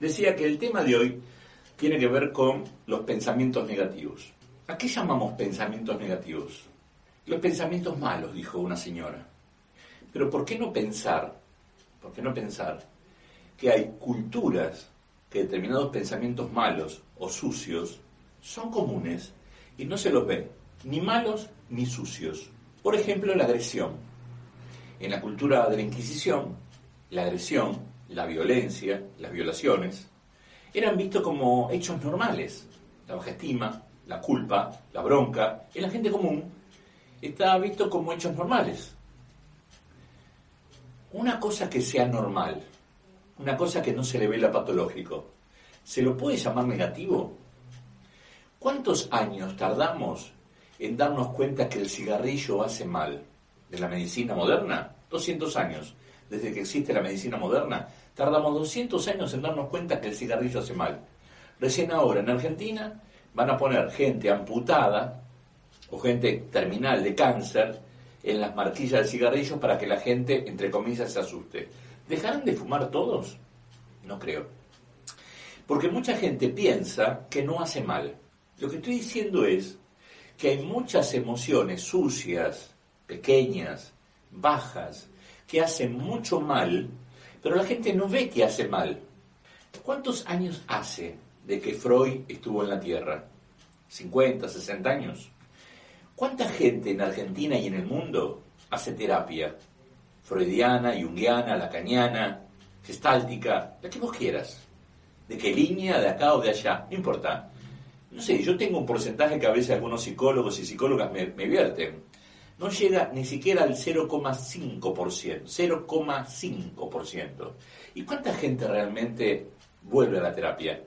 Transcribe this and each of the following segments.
Decía que el tema de hoy tiene que ver con los pensamientos negativos. ¿A qué llamamos pensamientos negativos? Los pensamientos malos, dijo una señora. Pero ¿por qué no pensar? ¿Por qué no pensar que hay culturas que determinados pensamientos malos o sucios son comunes y no se los ve, ni malos ni sucios? Por ejemplo, la agresión. En la cultura de la Inquisición, la agresión la violencia, las violaciones, eran vistos como hechos normales. La baja estima, la culpa, la bronca, en la gente común estaba visto como hechos normales. Una cosa que sea normal, una cosa que no se le ve la patológico, ¿se lo puede llamar negativo? ¿Cuántos años tardamos en darnos cuenta que el cigarrillo hace mal de la medicina moderna? 200 años desde que existe la medicina moderna, tardamos 200 años en darnos cuenta que el cigarrillo hace mal. Recién ahora en Argentina van a poner gente amputada o gente terminal de cáncer en las marquillas de cigarrillos para que la gente, entre comillas, se asuste. ¿Dejarán de fumar todos? No creo. Porque mucha gente piensa que no hace mal. Lo que estoy diciendo es que hay muchas emociones sucias, pequeñas, bajas, que hace mucho mal, pero la gente no ve que hace mal. ¿Cuántos años hace de que Freud estuvo en la Tierra? ¿50, 60 años? ¿Cuánta gente en Argentina y en el mundo hace terapia? Freudiana, junguiana, lacaniana, gestáltica, la que vos quieras. ¿De qué línea? ¿De acá o de allá? No importa. No sé, yo tengo un porcentaje que a veces algunos psicólogos y psicólogas me, me vierten no llega ni siquiera al 0,5%, 0,5%. ¿Y cuánta gente realmente vuelve a la terapia?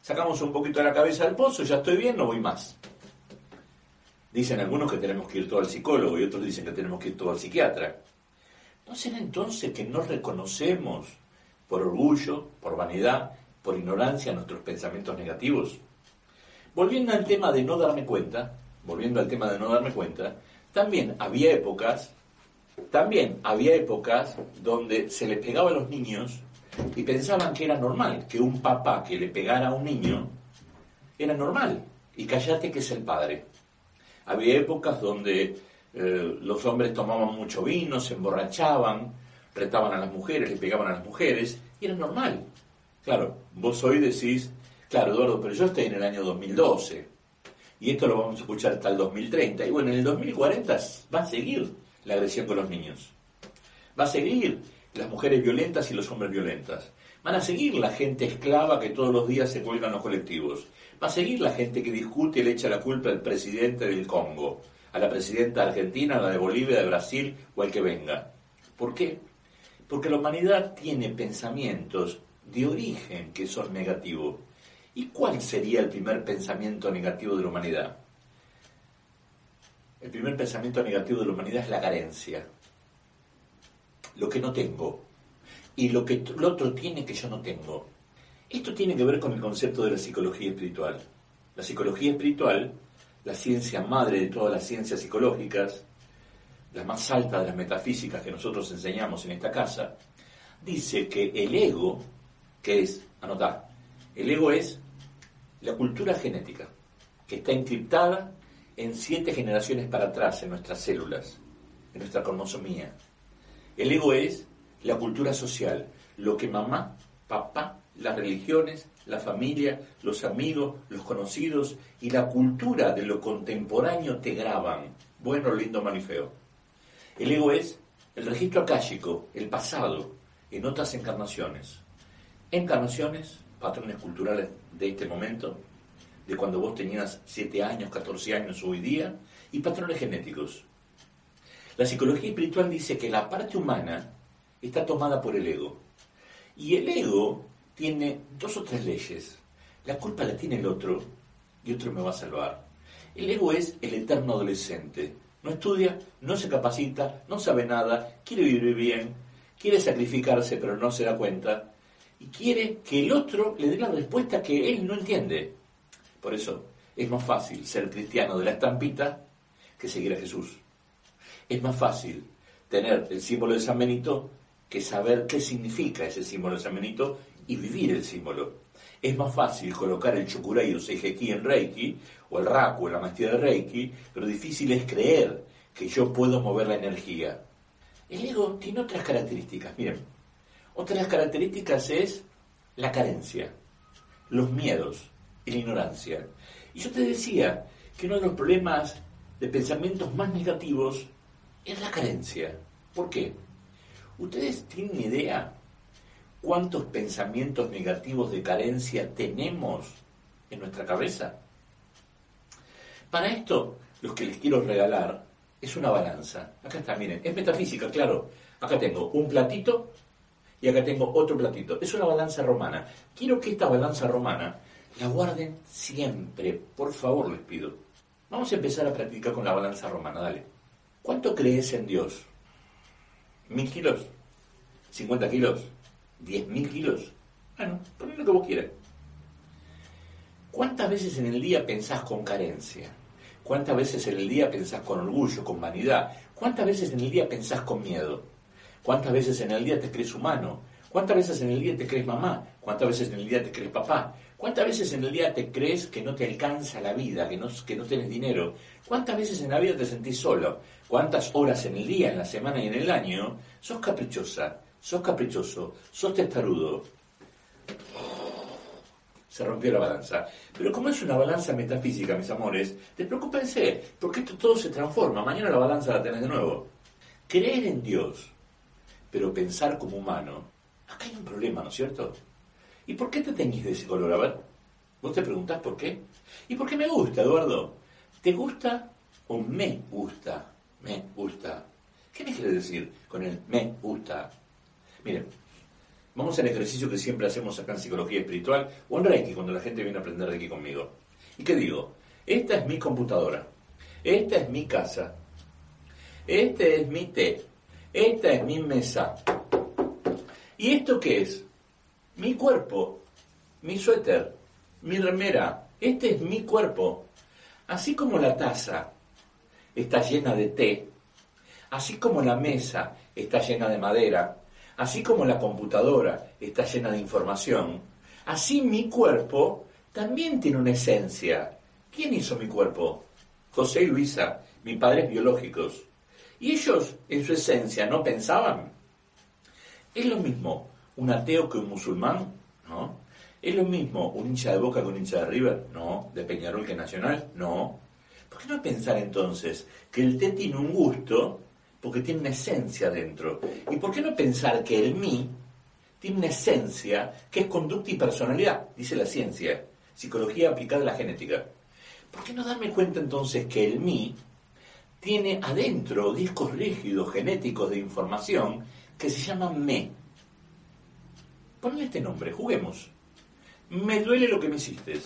Sacamos un poquito de la cabeza del pozo, ya estoy bien, no voy más. Dicen algunos que tenemos que ir todo al psicólogo y otros dicen que tenemos que ir todo al psiquiatra. ¿No será entonces que no reconocemos por orgullo, por vanidad, por ignorancia nuestros pensamientos negativos? Volviendo al tema de no darme cuenta, volviendo al tema de no darme cuenta, también había épocas, también había épocas donde se le pegaba a los niños y pensaban que era normal que un papá que le pegara a un niño era normal y callate que es el padre. Había épocas donde eh, los hombres tomaban mucho vino, se emborrachaban, retaban a las mujeres, le pegaban a las mujeres y era normal. Claro, vos hoy decís, claro Eduardo, pero yo estoy en el año 2012 y esto lo vamos a escuchar hasta el 2030. Y bueno, en el 2040 va a seguir la agresión con los niños. Va a seguir las mujeres violentas y los hombres violentas. Van a seguir la gente esclava que todos los días se cuelgan los colectivos. Va a seguir la gente que discute y le echa la culpa al presidente del Congo, a la presidenta de Argentina, a la de Bolivia, de Brasil o al que venga. ¿Por qué? Porque la humanidad tiene pensamientos de origen que son negativos ¿Y cuál sería el primer pensamiento negativo de la humanidad? El primer pensamiento negativo de la humanidad es la carencia. Lo que no tengo. Y lo que el otro tiene que yo no tengo. Esto tiene que ver con el concepto de la psicología espiritual. La psicología espiritual, la ciencia madre de todas las ciencias psicológicas, la más alta de las metafísicas que nosotros enseñamos en esta casa, dice que el ego, que es, anotá, el ego es la cultura genética, que está encriptada en siete generaciones para atrás en nuestras células, en nuestra cromosomía. El ego es la cultura social, lo que mamá, papá, las religiones, la familia, los amigos, los conocidos y la cultura de lo contemporáneo te graban, bueno, lindo, mal y feo. El ego es el registro akáshico, el pasado, en otras encarnaciones. Encarnaciones patrones culturales de este momento, de cuando vos tenías 7 años, 14 años hoy día, y patrones genéticos. La psicología espiritual dice que la parte humana está tomada por el ego. Y el ego tiene dos o tres leyes. La culpa la tiene el otro y otro me va a salvar. El ego es el eterno adolescente. No estudia, no se capacita, no sabe nada, quiere vivir bien, quiere sacrificarse pero no se da cuenta y quiere que el otro le dé la respuesta que él no entiende. Por eso es más fácil ser cristiano de la estampita que seguir a Jesús. Es más fácil tener el símbolo de San Benito que saber qué significa ese símbolo de San Benito y vivir el símbolo. Es más fácil colocar el Chokurei o Seijeki en Reiki, o el Raku, la maestría de Reiki, pero difícil es creer que yo puedo mover la energía. El ego tiene otras características. Miren, otra de las características es la carencia, los miedos y la ignorancia. Y yo te decía que uno de los problemas de pensamientos más negativos es la carencia. ¿Por qué? ¿Ustedes tienen idea cuántos pensamientos negativos de carencia tenemos en nuestra cabeza? Para esto, lo que les quiero regalar es una balanza. Acá está, miren, es metafísica, claro. Acá tengo un platito y acá tengo otro platito. Es una balanza romana. Quiero que esta balanza romana la guarden siempre, por favor les pido. Vamos a empezar a practicar con la balanza romana, dale. ¿Cuánto crees en Dios? ¿Mil kilos? ¿50 kilos? ¿Diez mil kilos? Bueno, poné lo que vos quieras. ¿Cuántas veces en el día pensás con carencia? ¿Cuántas veces en el día pensás con orgullo, con vanidad? ¿Cuántas veces en el día pensás con miedo? ¿Cuántas veces en el día te crees humano? ¿Cuántas veces en el día te crees mamá? ¿Cuántas veces en el día te crees papá? ¿Cuántas veces en el día te crees que no te alcanza la vida, que no, que no tienes dinero? ¿Cuántas veces en la vida te sentís solo? ¿Cuántas horas en el día, en la semana y en el año sos caprichosa, sos caprichoso, sos testarudo? se rompió la balanza. Pero como es una balanza metafísica, mis amores, despreocúpense, porque esto todo se transforma. Mañana la balanza la tenés de nuevo. Creer en Dios, pero pensar como humano, acá hay un problema, ¿no es cierto? ¿Y por qué te teñís de ese color? A ver, vos te preguntás por qué. ¿Y por qué me gusta, Eduardo? ¿Te gusta o me gusta? Me gusta. ¿Qué me quiere decir con el me gusta? Miren, Vamos al ejercicio que siempre hacemos acá en psicología espiritual o en Reiki, cuando la gente viene a aprender Reiki conmigo. ¿Y qué digo? Esta es mi computadora. Esta es mi casa. Este es mi té. Esta es mi mesa. ¿Y esto qué es? Mi cuerpo. Mi suéter. Mi remera. Este es mi cuerpo. Así como la taza está llena de té. Así como la mesa está llena de madera Así como la computadora está llena de información, así mi cuerpo también tiene una esencia. ¿Quién hizo mi cuerpo? José y Luisa, mis padres biológicos. ¿Y ellos en su esencia no pensaban? ¿Es lo mismo un ateo que un musulmán? ¿No? ¿Es lo mismo un hincha de Boca que un hincha de River? No. ¿De Peñarol que Nacional? No. ¿Por qué no pensar entonces que el té tiene un gusto porque tiene una esencia dentro. ¿Y por qué no pensar que el mí tiene una esencia que es conducta y personalidad, dice la ciencia, psicología aplicada a la genética? ¿Por qué no darme cuenta entonces que el mí tiene adentro discos rígidos genéticos de información que se llaman me? Ponle este nombre, juguemos. Me duele lo que me hiciste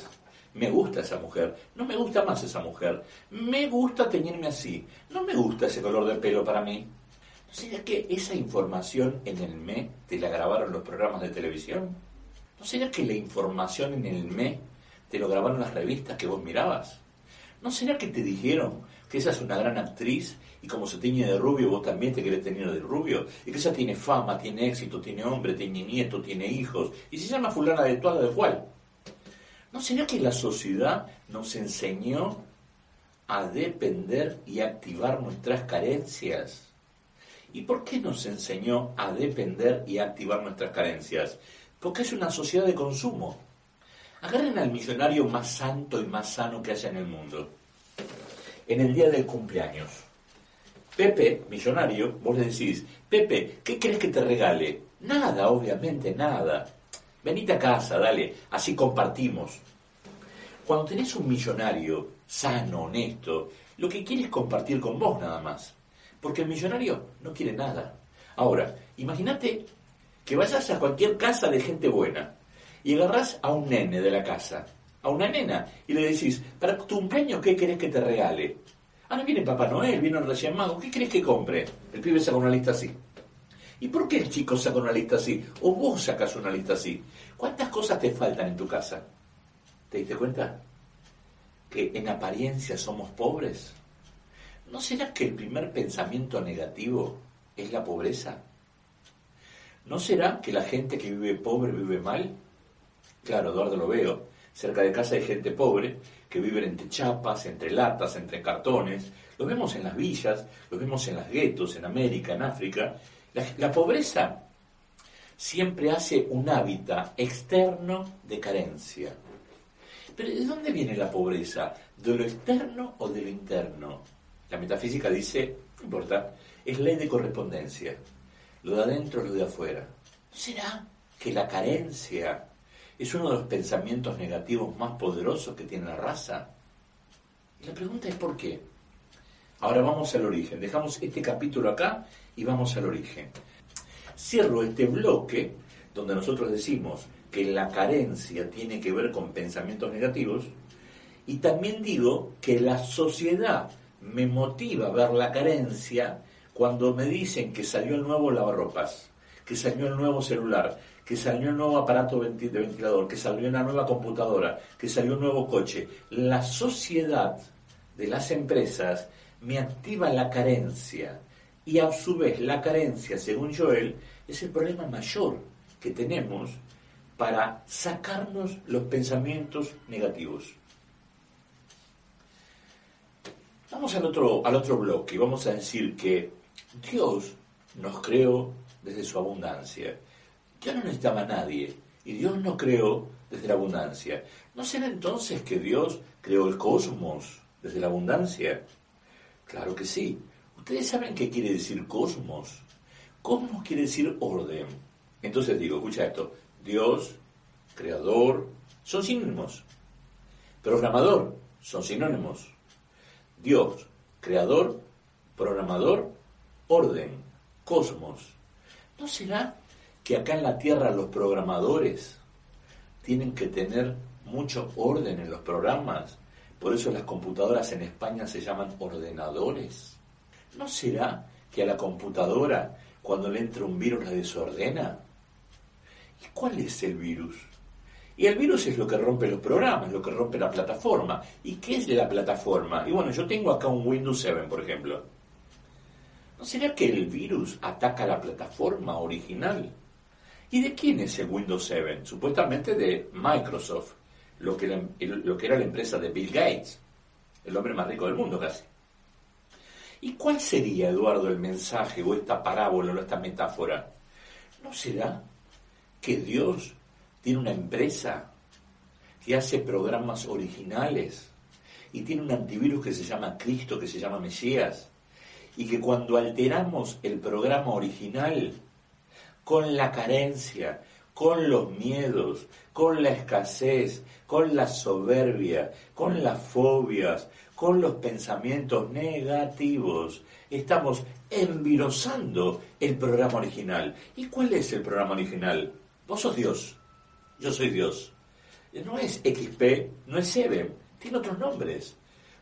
me gusta esa mujer, no me gusta más esa mujer, me gusta teñirme así, no me gusta ese color de pelo para mí. ¿No sería que esa información en el ME te la grabaron los programas de televisión? ¿No sería que la información en el ME te lo grabaron las revistas que vos mirabas? ¿No sería que te dijeron que esa es una gran actriz y como se tiñe de rubio, vos también te querés tener de rubio? Y que esa tiene fama, tiene éxito, tiene hombre, tiene nieto, tiene hijos, y se llama fulana de toda de cual. ¿No sería que la sociedad nos enseñó a depender y activar nuestras carencias? ¿Y por qué nos enseñó a depender y activar nuestras carencias? Porque es una sociedad de consumo. Agarren al millonario más santo y más sano que haya en el mundo. En el día del cumpleaños. Pepe, millonario, vos le decís, Pepe, ¿qué crees que te regale? Nada, obviamente nada. Venite a casa, dale, así compartimos. Cuando tenés un millonario sano, honesto, lo que quiere es compartir con vos nada más. Porque el millonario no quiere nada. Ahora, imagínate que vayas a cualquier casa de gente buena y agarrás a un nene de la casa, a una nena, y le decís, para tu cumpleaños, ¿qué querés que te regale? Ahora viene Papá Noel, viene el Reyes Mago, ¿qué querés que compre? El pibe saca una lista así. ¿Y por qué el chico saca una lista así? O vos sacas una lista así. ¿Cuántas cosas te faltan en tu casa? ¿Te diste cuenta? Que en apariencia somos pobres. ¿No será que el primer pensamiento negativo es la pobreza? ¿No será que la gente que vive pobre vive mal? Claro, Eduardo lo veo. Cerca de casa hay gente pobre que vive entre chapas, entre latas, entre cartones. Lo vemos en las villas, lo vemos en las guetos, en América, en África. La, la pobreza siempre hace un hábitat externo de carencia. Pero ¿de dónde viene la pobreza? ¿De lo externo o de lo interno? La metafísica dice, no importa, es ley de correspondencia. Lo de adentro lo de afuera. ¿Será que la carencia es uno de los pensamientos negativos más poderosos que tiene la raza? Y la pregunta es ¿por qué? Ahora vamos al origen. Dejamos este capítulo acá y vamos al origen. Cierro este bloque donde nosotros decimos que la carencia tiene que ver con pensamientos negativos y también digo que la sociedad me motiva a ver la carencia cuando me dicen que salió el nuevo lavarropas, que salió el nuevo celular, que salió el nuevo aparato de ventilador, que salió una nueva computadora, que salió un nuevo coche. La sociedad de las empresas me activa la carencia y a su vez la carencia, según Joel, es el problema mayor que tenemos para sacarnos los pensamientos negativos. Vamos al otro, al otro bloque y vamos a decir que Dios nos creó desde su abundancia. Dios no necesitaba a nadie y Dios no creó desde la abundancia. ¿No será entonces que Dios creó el cosmos desde la abundancia? Claro que sí. Ustedes saben qué quiere decir cosmos. Cosmos quiere decir orden. Entonces digo, escucha esto, Dios, creador, son sinónimos. Programador, son sinónimos. Dios, creador, programador, orden, cosmos. ¿No será que acá en la Tierra los programadores tienen que tener mucho orden en los programas? Por eso las computadoras en España se llaman ordenadores. ¿No será que a la computadora, cuando le entra un virus, la desordena? ¿Y cuál es el virus? Y el virus es lo que rompe los programas, lo que rompe la plataforma. ¿Y qué es la plataforma? Y bueno, yo tengo acá un Windows 7, por ejemplo. ¿No será que el virus ataca la plataforma original? ¿Y de quién es el Windows 7? Supuestamente de Microsoft, lo que, lo que era la empresa de Bill Gates, el hombre más rico del mundo casi. ¿Y cuál sería, Eduardo, el mensaje o esta parábola o esta metáfora? ¿No será que Dios tiene una empresa que hace programas originales y tiene un antivirus que se llama Cristo, que se llama Mesías, y que cuando alteramos el programa original con la carencia, con los miedos, con la escasez, con la soberbia, con las fobias, con los pensamientos negativos. Estamos envirosando el programa original. ¿Y cuál es el programa original? Vos sos Dios, yo soy Dios. No es XP, no es Seven, tiene otros nombres.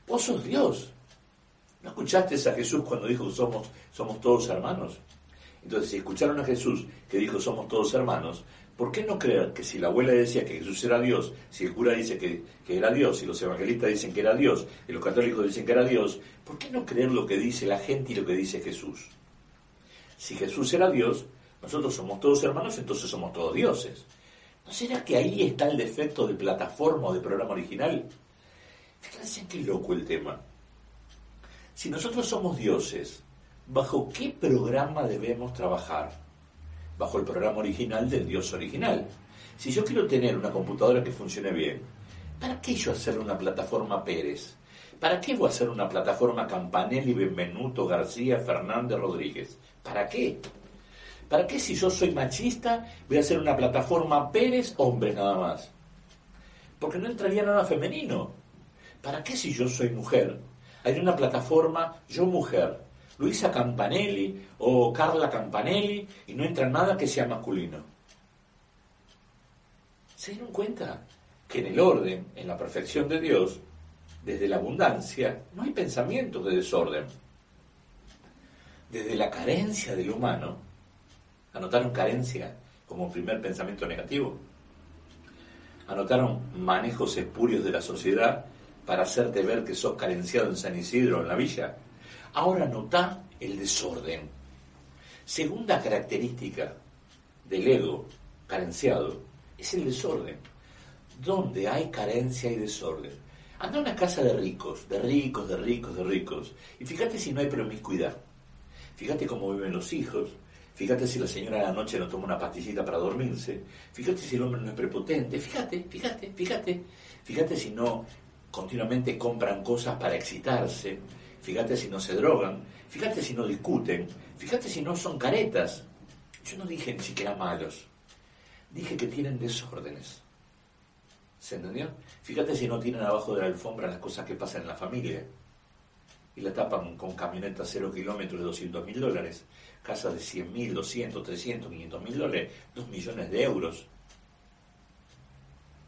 Vos sos Dios. ¿No escuchaste a Jesús cuando dijo somos, somos todos hermanos? Entonces, si escucharon a Jesús que dijo somos todos hermanos, ¿Por qué no creer que si la abuela decía que Jesús era Dios, si el cura dice que, era Dios, si los evangelistas dicen que era Dios, y los católicos dicen que era Dios, ¿por qué no creer lo que dice la gente y lo que dice Jesús? Si Jesús era Dios, nosotros somos todos hermanos, entonces somos todos dioses. ¿No será que ahí está el defecto de plataforma o de programa original? Fíjense qué loco el tema. Si nosotros somos dioses, ¿bajo qué programa debemos trabajar? bajo el programa original del Dios original. Si yo quiero tener una computadora que funcione bien, ¿para qué yo hacer una plataforma Pérez? ¿Para qué voy a hacer una plataforma Campanelli, Benvenuto, García, Fernández, Rodríguez? ¿Para qué? ¿Para qué si yo soy machista voy a hacer una plataforma Pérez, hombre nada más? Porque no entraría nada femenino. ¿Para qué si yo soy mujer? Hay una plataforma yo mujer. Luisa Campanelli o Carla Campanelli y no entra nada que sea masculino. ¿Se dieron cuenta que en el orden, en la perfección de Dios, desde la abundancia, no hay pensamientos de desorden? Desde la carencia del humano, anotaron carencia como primer pensamiento negativo. Anotaron manejos espurios de la sociedad para hacerte ver que sos carenciado en San Isidro, en la villa. Ahora nota el desorden. Segunda característica del ego carenciado es el desorden. Donde hay carencia y desorden. Anda a una casa de ricos, de ricos, de ricos, de ricos, y fíjate si no hay promiscuidad. Fíjate cómo viven los hijos, fíjate si la señora a la noche no toma una pastillita para dormirse, fíjate si el hombre no es prepotente, fíjate, fíjate, fíjate, fíjate si no continuamente compran cosas para excitarse, fíjate si no se drogan, fíjate si no discuten, fíjate si no son caretas. Yo no dije ni siquiera malos, dije que tienen desórdenes. ¿Se entendió? Fíjate si no tienen abajo de la alfombra las cosas que pasan en la familia y la tapan con camionetas cero kilómetros de 200 mil dólares, casas de 100 mil, 200, 300, 500 mil dólares, 2 millones de euros.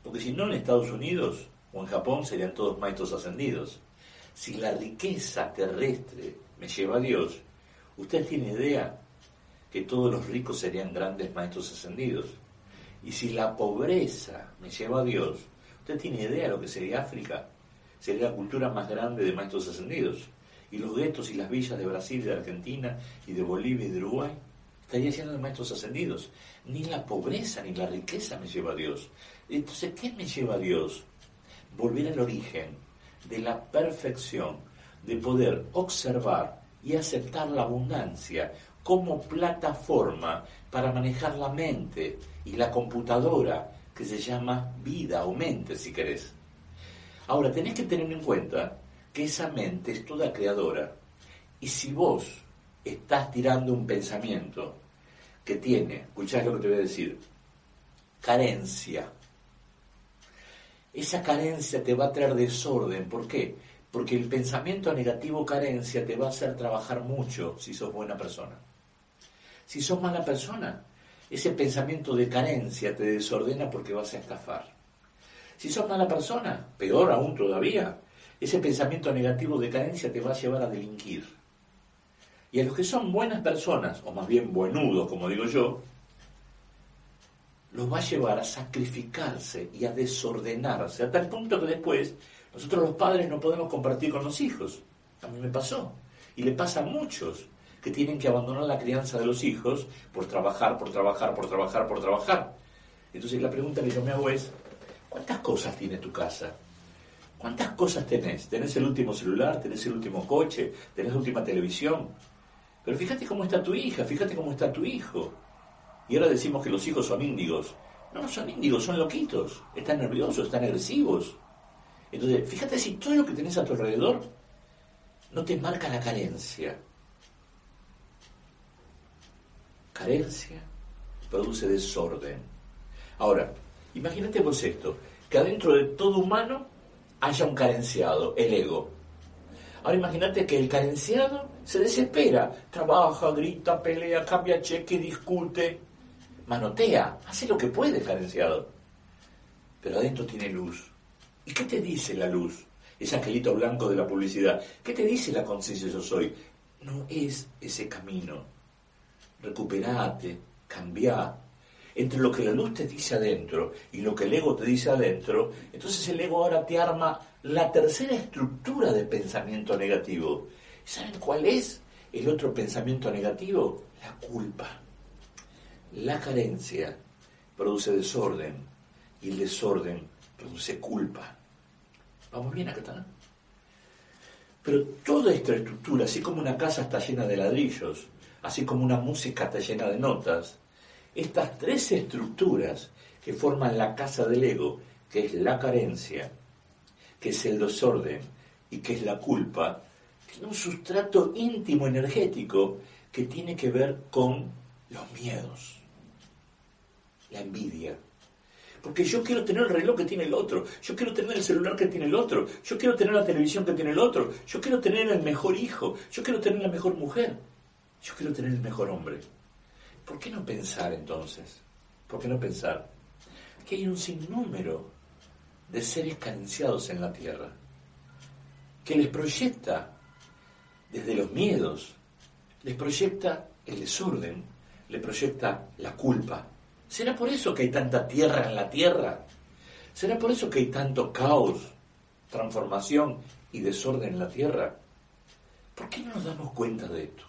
Porque si no en Estados Unidos o en Japón serían todos maestros ascendidos. Si la riqueza terrestre me lleva a Dios, usted tiene idea que todos los ricos serían grandes maestros ascendidos. Y si la pobreza me lleva a Dios, usted tiene idea de lo que sería África. Sería la cultura más grande de maestros ascendidos y los guetos y las villas de Brasil, de Argentina y de Bolivia y de Uruguay, estaría lleno de maestros ascendidos. Ni la pobreza ni la riqueza me lleva a Dios. Entonces, ¿qué me lleva a Dios? Volver al origen de la perfección, de poder observar y aceptar la abundancia como plataforma para manejar la mente y la computadora que se llama vida o mente, si querés. Ahora, tenés que tener en cuenta que esa mente es toda creadora. Y si vos estás tirando un pensamiento que tiene, escuchás lo que te voy a decir, carencia, esa carencia te va a traer desorden. ¿Por qué? Porque el pensamiento negativo carencia te va a hacer trabajar mucho si sos buena persona. Si sos mala persona, ese pensamiento de carencia te desordena porque vas a estafar. Si sos mala persona, peor aún todavía, ese pensamiento negativo de carencia te va a llevar a delinquir. Y a los que son buenas personas, o más bien buenudos, como digo yo, los va a llevar a sacrificarse y a desordenarse, a tal punto que después nosotros los padres no podemos compartir con los hijos. A mí me pasó. Y le pasa a muchos que tienen que abandonar la crianza de los hijos por trabajar, por trabajar, por trabajar, por trabajar. Entonces la pregunta que yo me hago es, ¿cuántas cosas tiene tu casa? ¿Cuántas cosas tenés? ¿Tenés el último celular? ¿Tenés el último coche? ¿Tenés la última televisión? Pero fíjate cómo está tu hija, fíjate cómo está tu hijo. Y ahora decimos que los hijos son índigos. No, no son índigos, son loquitos. Están nerviosos, están agresivos. Entonces, fíjate si todo lo que tenés a tu alrededor no te marca la carencia. Carencia produce desorden. Ahora, imagínate vos esto, que adentro de todo humano haya un carenciado, el ego. Ahora imagínate que el carenciado se desespera, trabaja, grita, pelea, cambia cheque, discute, manotea, hace lo que puede carenciado. Pero adentro tiene luz. ¿Y qué te dice la luz? Ese angelito blanco de la publicidad. ¿Qué te dice la conciencia yo soy? No es ese camino. Recuperate, cambia, entre lo que la luz te dice adentro y lo que el ego te dice adentro, entonces el ego ahora te arma la tercera estructura de pensamiento negativo. ¿Saben cuál es el otro pensamiento negativo? La culpa. La carencia produce desorden y el desorden produce culpa. ¿Vamos bien acá? Pero toda esta estructura, así como una casa está llena de ladrillos, así como una música está llena de notas, estas tres estructuras que forman la casa del ego, que es la carencia, que es el desorden y que es la culpa, tienen un sustrato íntimo energético que tiene que ver con los miedos, la envidia. Porque yo quiero tener el reloj que tiene el otro, yo quiero tener el celular que tiene el otro, yo quiero tener la televisión que tiene el otro, yo quiero tener el mejor hijo, yo quiero tener la mejor mujer, yo quiero tener el mejor hombre. ¿Por qué no pensar entonces? ¿Por qué no pensar que hay un sinnúmero de seres carenciados en la tierra que les proyecta desde los miedos, les proyecta el desorden, les proyecta la culpa? ¿Será por eso que hay tanta tierra en la tierra? ¿Será por eso que hay tanto caos, transformación y desorden en la tierra? ¿Por qué no nos damos cuenta de esto?